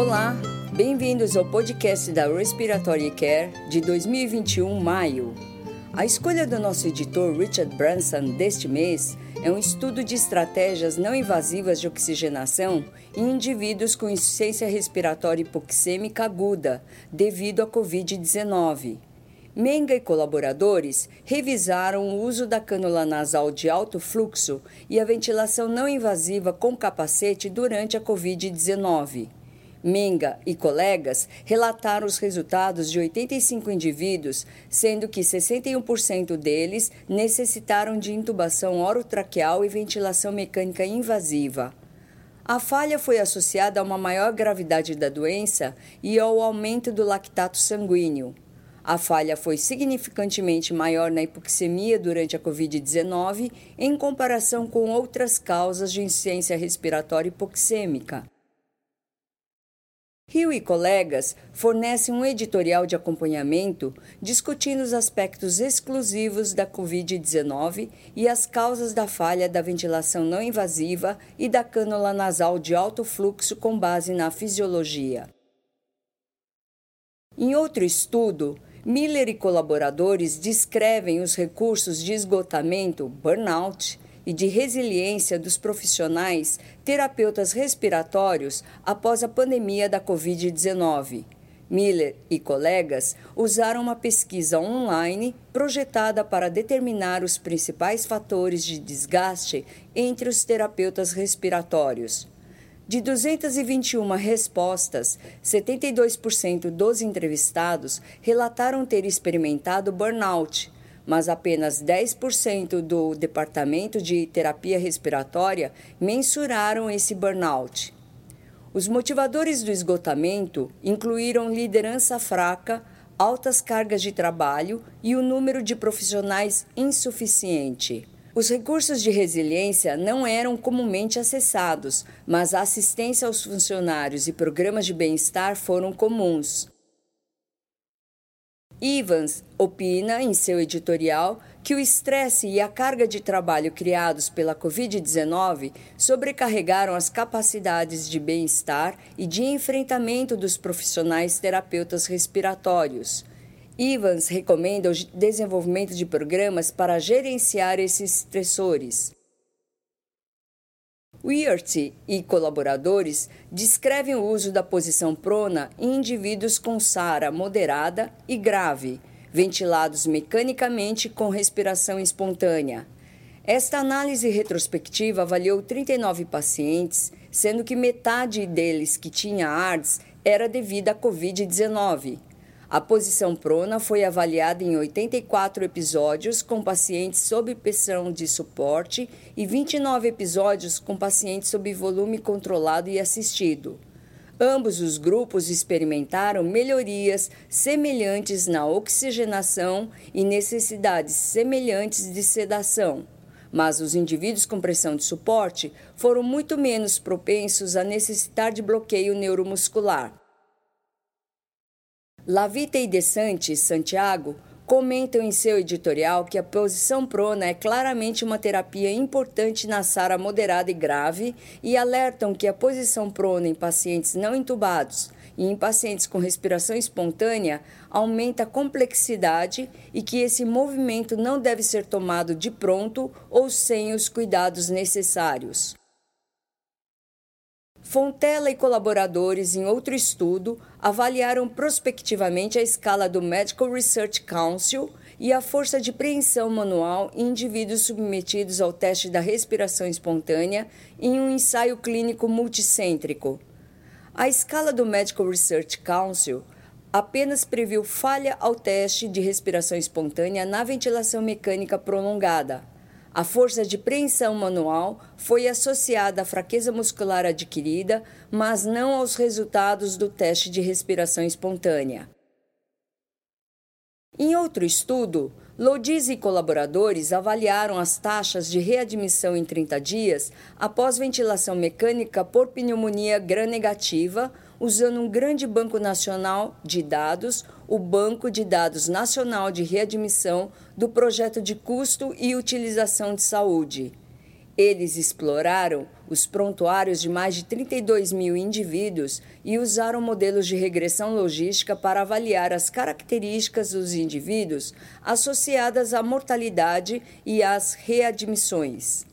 Olá, bem-vindos ao podcast da Respiratory Care de 2021, maio. A escolha do nosso editor Richard Branson deste mês é um estudo de estratégias não invasivas de oxigenação em indivíduos com insuficiência respiratória hipoxêmica aguda devido à Covid-19. Menga e colaboradores revisaram o uso da cânula nasal de alto fluxo e a ventilação não invasiva com capacete durante a Covid-19. Menga e colegas relataram os resultados de 85 indivíduos, sendo que 61% deles necessitaram de intubação orotraqueal e ventilação mecânica invasiva. A falha foi associada a uma maior gravidade da doença e ao aumento do lactato sanguíneo. A falha foi significantemente maior na hipoxemia durante a Covid-19 em comparação com outras causas de insuficiência respiratória hipoxêmica. Rio e colegas fornecem um editorial de acompanhamento discutindo os aspectos exclusivos da Covid-19 e as causas da falha da ventilação não invasiva e da cânula nasal de alto fluxo com base na fisiologia. Em outro estudo, Miller e colaboradores descrevem os recursos de esgotamento, burnout, e de resiliência dos profissionais terapeutas respiratórios após a pandemia da Covid-19. Miller e colegas usaram uma pesquisa online projetada para determinar os principais fatores de desgaste entre os terapeutas respiratórios. De 221 respostas, 72% dos entrevistados relataram ter experimentado burnout, mas apenas 10% do Departamento de Terapia Respiratória mensuraram esse burnout. Os motivadores do esgotamento incluíram liderança fraca, altas cargas de trabalho e o número de profissionais insuficiente. Os recursos de resiliência não eram comumente acessados, mas a assistência aos funcionários e programas de bem-estar foram comuns. Evans opina em seu editorial que o estresse e a carga de trabalho criados pela Covid-19 sobrecarregaram as capacidades de bem-estar e de enfrentamento dos profissionais terapeutas respiratórios. Evans recomenda o desenvolvimento de programas para gerenciar esses estressores. Weirty e colaboradores descrevem o uso da posição prona em indivíduos com SARA moderada e grave, ventilados mecanicamente com respiração espontânea. Esta análise retrospectiva avaliou 39 pacientes, sendo que metade deles que tinha ARDS era devida à Covid-19. A posição prona foi avaliada em 84 episódios com pacientes sob pressão de suporte e 29 episódios com pacientes sob volume controlado e assistido. Ambos os grupos experimentaram melhorias semelhantes na oxigenação e necessidades semelhantes de sedação, mas os indivíduos com pressão de suporte foram muito menos propensos a necessitar de bloqueio neuromuscular. Lavita e Desante Santiago comentam em seu editorial que a posição prona é claramente uma terapia importante na SARA moderada e grave e alertam que a posição prona em pacientes não intubados e em pacientes com respiração espontânea aumenta a complexidade e que esse movimento não deve ser tomado de pronto ou sem os cuidados necessários. Fontela e colaboradores, em outro estudo, avaliaram prospectivamente a escala do Medical Research Council e a força de preensão manual em indivíduos submetidos ao teste da respiração espontânea em um ensaio clínico multicêntrico. A escala do Medical Research Council apenas previu falha ao teste de respiração espontânea na ventilação mecânica prolongada a força de preensão manual foi associada à fraqueza muscular adquirida, mas não aos resultados do teste de respiração espontânea. Em outro estudo, Lodiz e colaboradores avaliaram as taxas de readmissão em 30 dias após ventilação mecânica por pneumonia gram-negativa, usando um grande banco nacional de dados, o Banco de Dados Nacional de Readmissão do Projeto de Custo e Utilização de Saúde. Eles exploraram os prontuários de mais de 32 mil indivíduos e usaram modelos de regressão logística para avaliar as características dos indivíduos associadas à mortalidade e às readmissões.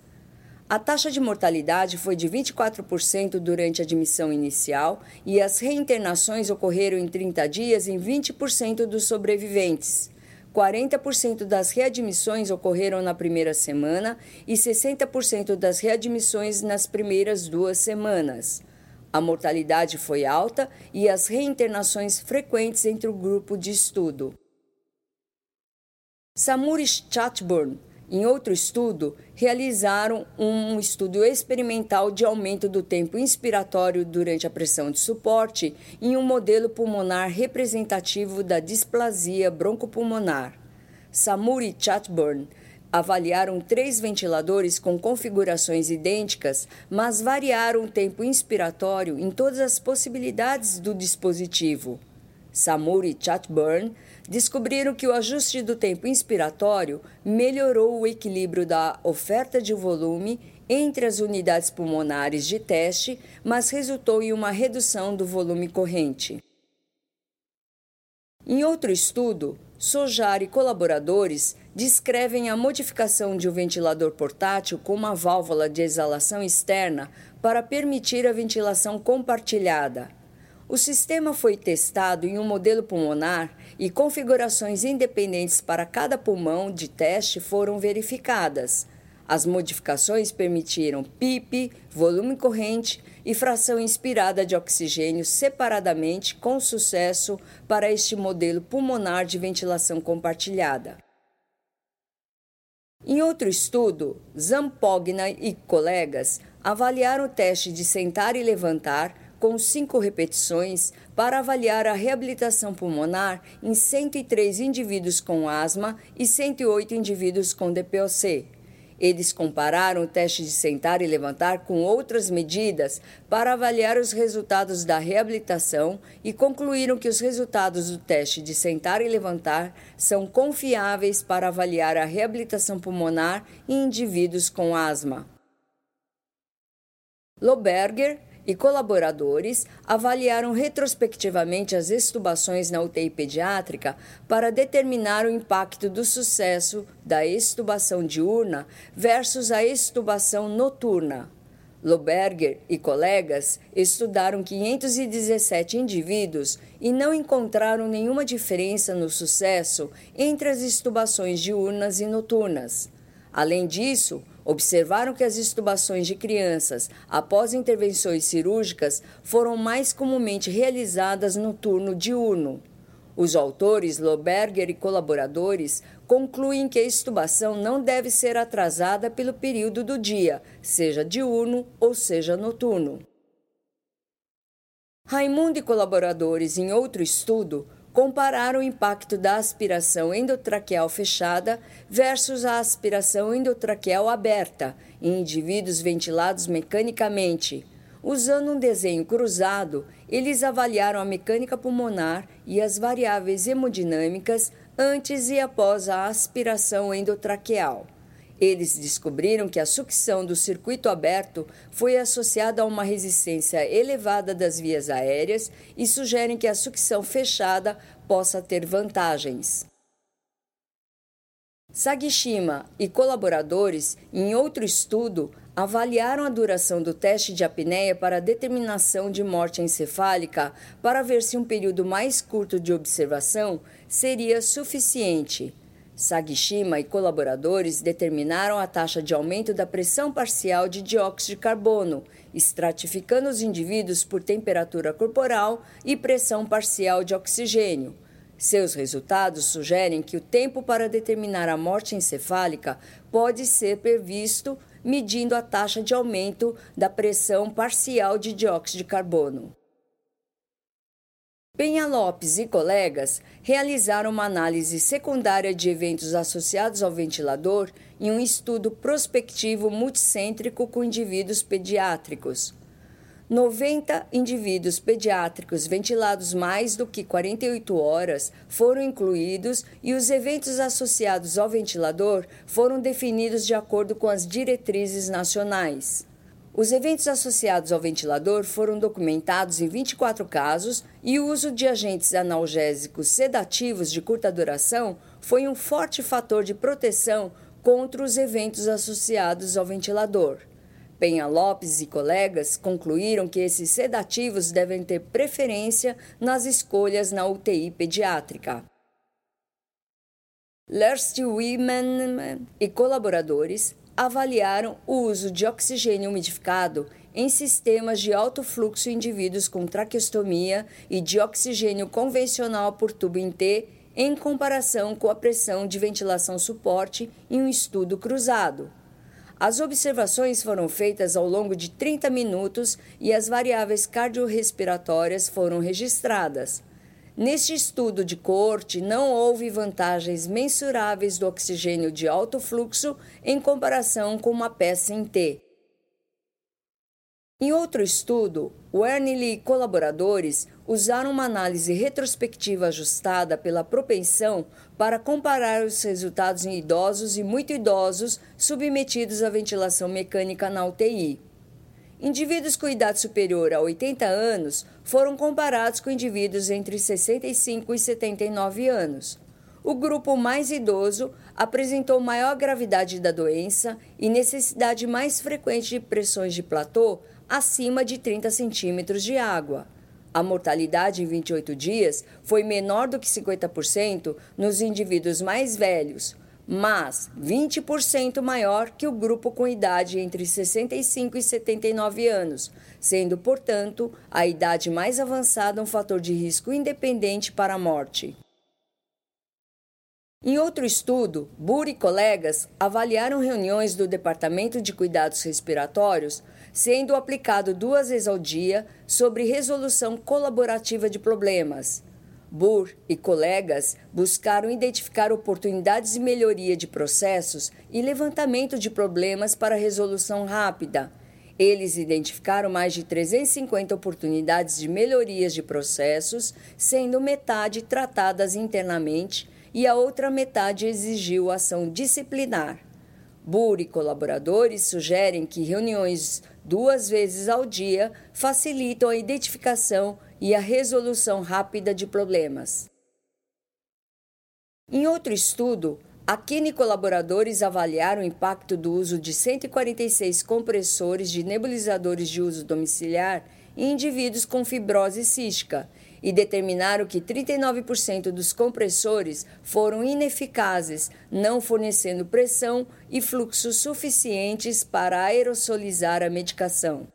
A taxa de mortalidade foi de 24% durante a admissão inicial e as reinternações ocorreram em 30 dias em 20% dos sobreviventes. 40% das readmissões ocorreram na primeira semana e 60% das readmissões nas primeiras duas semanas. A mortalidade foi alta e as reinternações frequentes entre o grupo de estudo. Samuri Chatburn em outro estudo, realizaram um estudo experimental de aumento do tempo inspiratório durante a pressão de suporte em um modelo pulmonar representativo da displasia broncopulmonar. Samuri e Chatburn avaliaram três ventiladores com configurações idênticas, mas variaram o tempo inspiratório em todas as possibilidades do dispositivo. Samuri Chatburn descobriram que o ajuste do tempo inspiratório melhorou o equilíbrio da oferta de volume entre as unidades pulmonares de teste, mas resultou em uma redução do volume corrente. Em outro estudo, Sojar e colaboradores descrevem a modificação de um ventilador portátil com uma válvula de exalação externa para permitir a ventilação compartilhada. O sistema foi testado em um modelo pulmonar e configurações independentes para cada pulmão de teste foram verificadas. As modificações permitiram PIP, volume corrente e fração inspirada de oxigênio separadamente com sucesso para este modelo pulmonar de ventilação compartilhada. Em outro estudo, Zampogna e colegas avaliaram o teste de sentar e levantar com cinco repetições para avaliar a reabilitação pulmonar em 103 indivíduos com asma e 108 indivíduos com DPOC. Eles compararam o teste de sentar e levantar com outras medidas para avaliar os resultados da reabilitação e concluíram que os resultados do teste de sentar e levantar são confiáveis para avaliar a reabilitação pulmonar em indivíduos com asma. Loberger e colaboradores avaliaram retrospectivamente as extubações na UTI pediátrica para determinar o impacto do sucesso da extubação diurna versus a extubação noturna. Loberger e colegas estudaram 517 indivíduos e não encontraram nenhuma diferença no sucesso entre as extubações diurnas e noturnas. Além disso, observaram que as estubações de crianças após intervenções cirúrgicas foram mais comumente realizadas no turno diurno. Os autores, Loberger e colaboradores, concluem que a estubação não deve ser atrasada pelo período do dia, seja diurno ou seja noturno. Raimundo e colaboradores, em outro estudo, compararam o impacto da aspiração endotraqueal fechada versus a aspiração endotraqueal aberta em indivíduos ventilados mecanicamente. Usando um desenho cruzado, eles avaliaram a mecânica pulmonar e as variáveis hemodinâmicas antes e após a aspiração endotraqueal. Eles descobriram que a sucção do circuito aberto foi associada a uma resistência elevada das vias aéreas e sugerem que a sucção fechada possa ter vantagens. Sagishima e colaboradores, em outro estudo, avaliaram a duração do teste de apneia para determinação de morte encefálica para ver se um período mais curto de observação seria suficiente. Sagishima e colaboradores determinaram a taxa de aumento da pressão parcial de dióxido de carbono, estratificando os indivíduos por temperatura corporal e pressão parcial de oxigênio. Seus resultados sugerem que o tempo para determinar a morte encefálica pode ser previsto medindo a taxa de aumento da pressão parcial de dióxido de carbono. Penha Lopes e colegas realizaram uma análise secundária de eventos associados ao ventilador em um estudo prospectivo multicêntrico com indivíduos pediátricos. 90 indivíduos pediátricos ventilados mais do que 48 horas foram incluídos e os eventos associados ao ventilador foram definidos de acordo com as diretrizes nacionais. Os eventos associados ao ventilador foram documentados em 24 casos e o uso de agentes analgésicos sedativos de curta duração foi um forte fator de proteção contra os eventos associados ao ventilador. Penha Lopes e colegas concluíram que esses sedativos devem ter preferência nas escolhas na UTI pediátrica. Lerst Women e colaboradores avaliaram o uso de oxigênio umidificado em sistemas de alto fluxo em indivíduos com traqueostomia e de oxigênio convencional por tubo em T em comparação com a pressão de ventilação suporte em um estudo cruzado. As observações foram feitas ao longo de 30 minutos e as variáveis cardiorrespiratórias foram registradas. Neste estudo de corte, não houve vantagens mensuráveis do oxigênio de alto fluxo em comparação com uma peça em T. Em outro estudo, Wernley e colaboradores usaram uma análise retrospectiva ajustada pela propensão para comparar os resultados em idosos e muito idosos submetidos à ventilação mecânica na UTI. Indivíduos com idade superior a 80 anos foram comparados com indivíduos entre 65 e 79 anos. O grupo mais idoso apresentou maior gravidade da doença e necessidade mais frequente de pressões de platô acima de 30 centímetros de água. A mortalidade em 28 dias foi menor do que 50% nos indivíduos mais velhos, mas 20% maior que o grupo com idade entre 65 e 79 anos, sendo, portanto, a idade mais avançada um fator de risco independente para a morte. Em outro estudo, Burr e colegas avaliaram reuniões do Departamento de Cuidados Respiratórios sendo aplicado duas vezes ao dia sobre resolução colaborativa de problemas. Burr e colegas buscaram identificar oportunidades de melhoria de processos e levantamento de problemas para resolução rápida. Eles identificaram mais de 350 oportunidades de melhorias de processos, sendo metade tratadas internamente e a outra metade exigiu ação disciplinar. Burr e colaboradores sugerem que reuniões duas vezes ao dia facilitam a identificação e a resolução rápida de problemas. Em outro estudo, Aquino e colaboradores avaliaram o impacto do uso de 146 compressores de nebulizadores de uso domiciliar em indivíduos com fibrose cística e determinaram que 39% dos compressores foram ineficazes, não fornecendo pressão e fluxo suficientes para aerosolizar a medicação.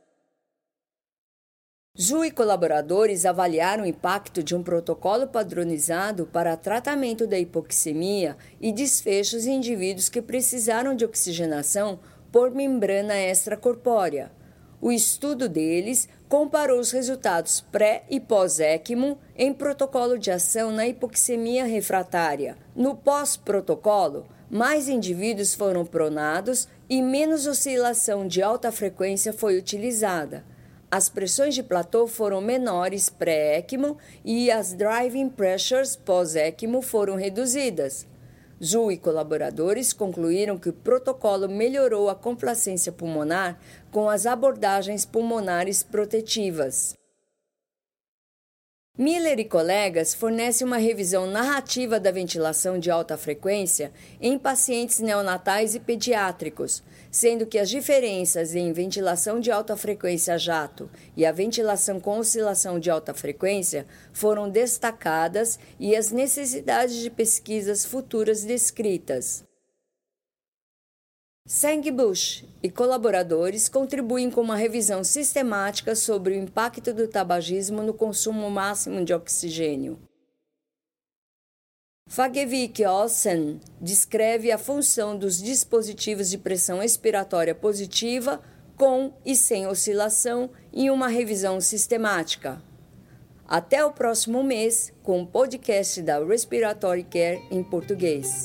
Zhu e colaboradores avaliaram o impacto de um protocolo padronizado para tratamento da hipoxemia e desfechos em indivíduos que precisaram de oxigenação por membrana extracorpórea. O estudo deles comparou os resultados pré e pós-ECMO em protocolo de ação na hipoxemia refratária. No pós-protocolo, mais indivíduos foram pronados e menos oscilação de alta frequência foi utilizada. As pressões de platô foram menores pré-ECMO e as driving pressures pós-ECMO foram reduzidas. Zhu e colaboradores concluíram que o protocolo melhorou a complacência pulmonar com as abordagens pulmonares protetivas. Miller e colegas fornecem uma revisão narrativa da ventilação de alta frequência em pacientes neonatais e pediátricos, sendo que as diferenças em ventilação de alta frequência jato e a ventilação com oscilação de alta frequência foram destacadas e as necessidades de pesquisas futuras descritas. Sang Bush e colaboradores contribuem com uma revisão sistemática sobre o impacto do tabagismo no consumo máximo de oxigênio. Fagevik Olsen descreve a função dos dispositivos de pressão expiratória positiva com e sem oscilação em uma revisão sistemática. Até o próximo mês com o podcast da Respiratory Care em português.